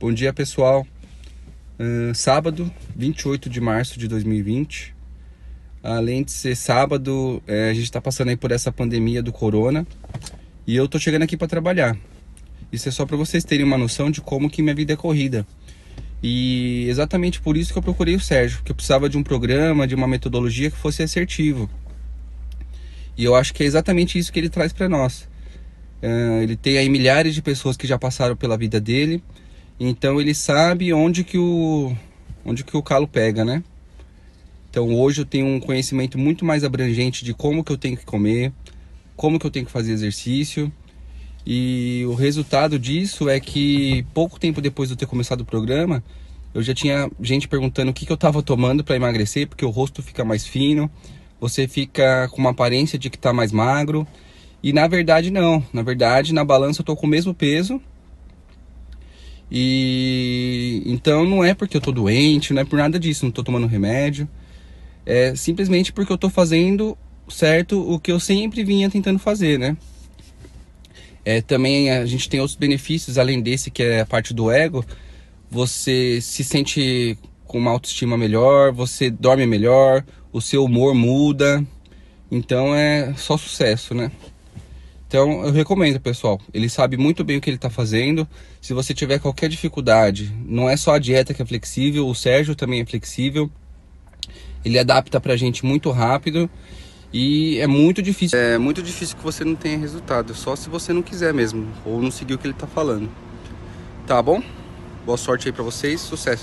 Bom dia, pessoal. Uh, sábado, 28 de março de 2020. Além de ser sábado, é, a gente está passando aí por essa pandemia do corona e eu tô chegando aqui para trabalhar. Isso é só para vocês terem uma noção de como que minha vida é corrida. E exatamente por isso que eu procurei o Sérgio, que eu precisava de um programa, de uma metodologia que fosse assertivo. E eu acho que é exatamente isso que ele traz para nós. Uh, ele tem aí milhares de pessoas que já passaram pela vida dele então ele sabe onde que o onde que o calo pega, né? Então hoje eu tenho um conhecimento muito mais abrangente de como que eu tenho que comer, como que eu tenho que fazer exercício. E o resultado disso é que pouco tempo depois de eu ter começado o programa, eu já tinha gente perguntando o que, que eu estava tomando para emagrecer, porque o rosto fica mais fino, você fica com uma aparência de que está mais magro. E na verdade não, na verdade na balança eu tô com o mesmo peso, e então não é porque eu tô doente, não é por nada disso, não tô tomando remédio. É simplesmente porque eu tô fazendo certo o que eu sempre vinha tentando fazer, né? É, também a gente tem outros benefícios além desse que é a parte do ego. Você se sente com uma autoestima melhor, você dorme melhor, o seu humor muda. Então é só sucesso, né? Então eu recomendo, pessoal. Ele sabe muito bem o que ele está fazendo. Se você tiver qualquer dificuldade, não é só a dieta que é flexível, o Sérgio também é flexível. Ele adapta pra gente muito rápido e é muito difícil. É muito difícil que você não tenha resultado, só se você não quiser mesmo ou não seguir o que ele está falando. Tá bom? Boa sorte aí para vocês, sucesso.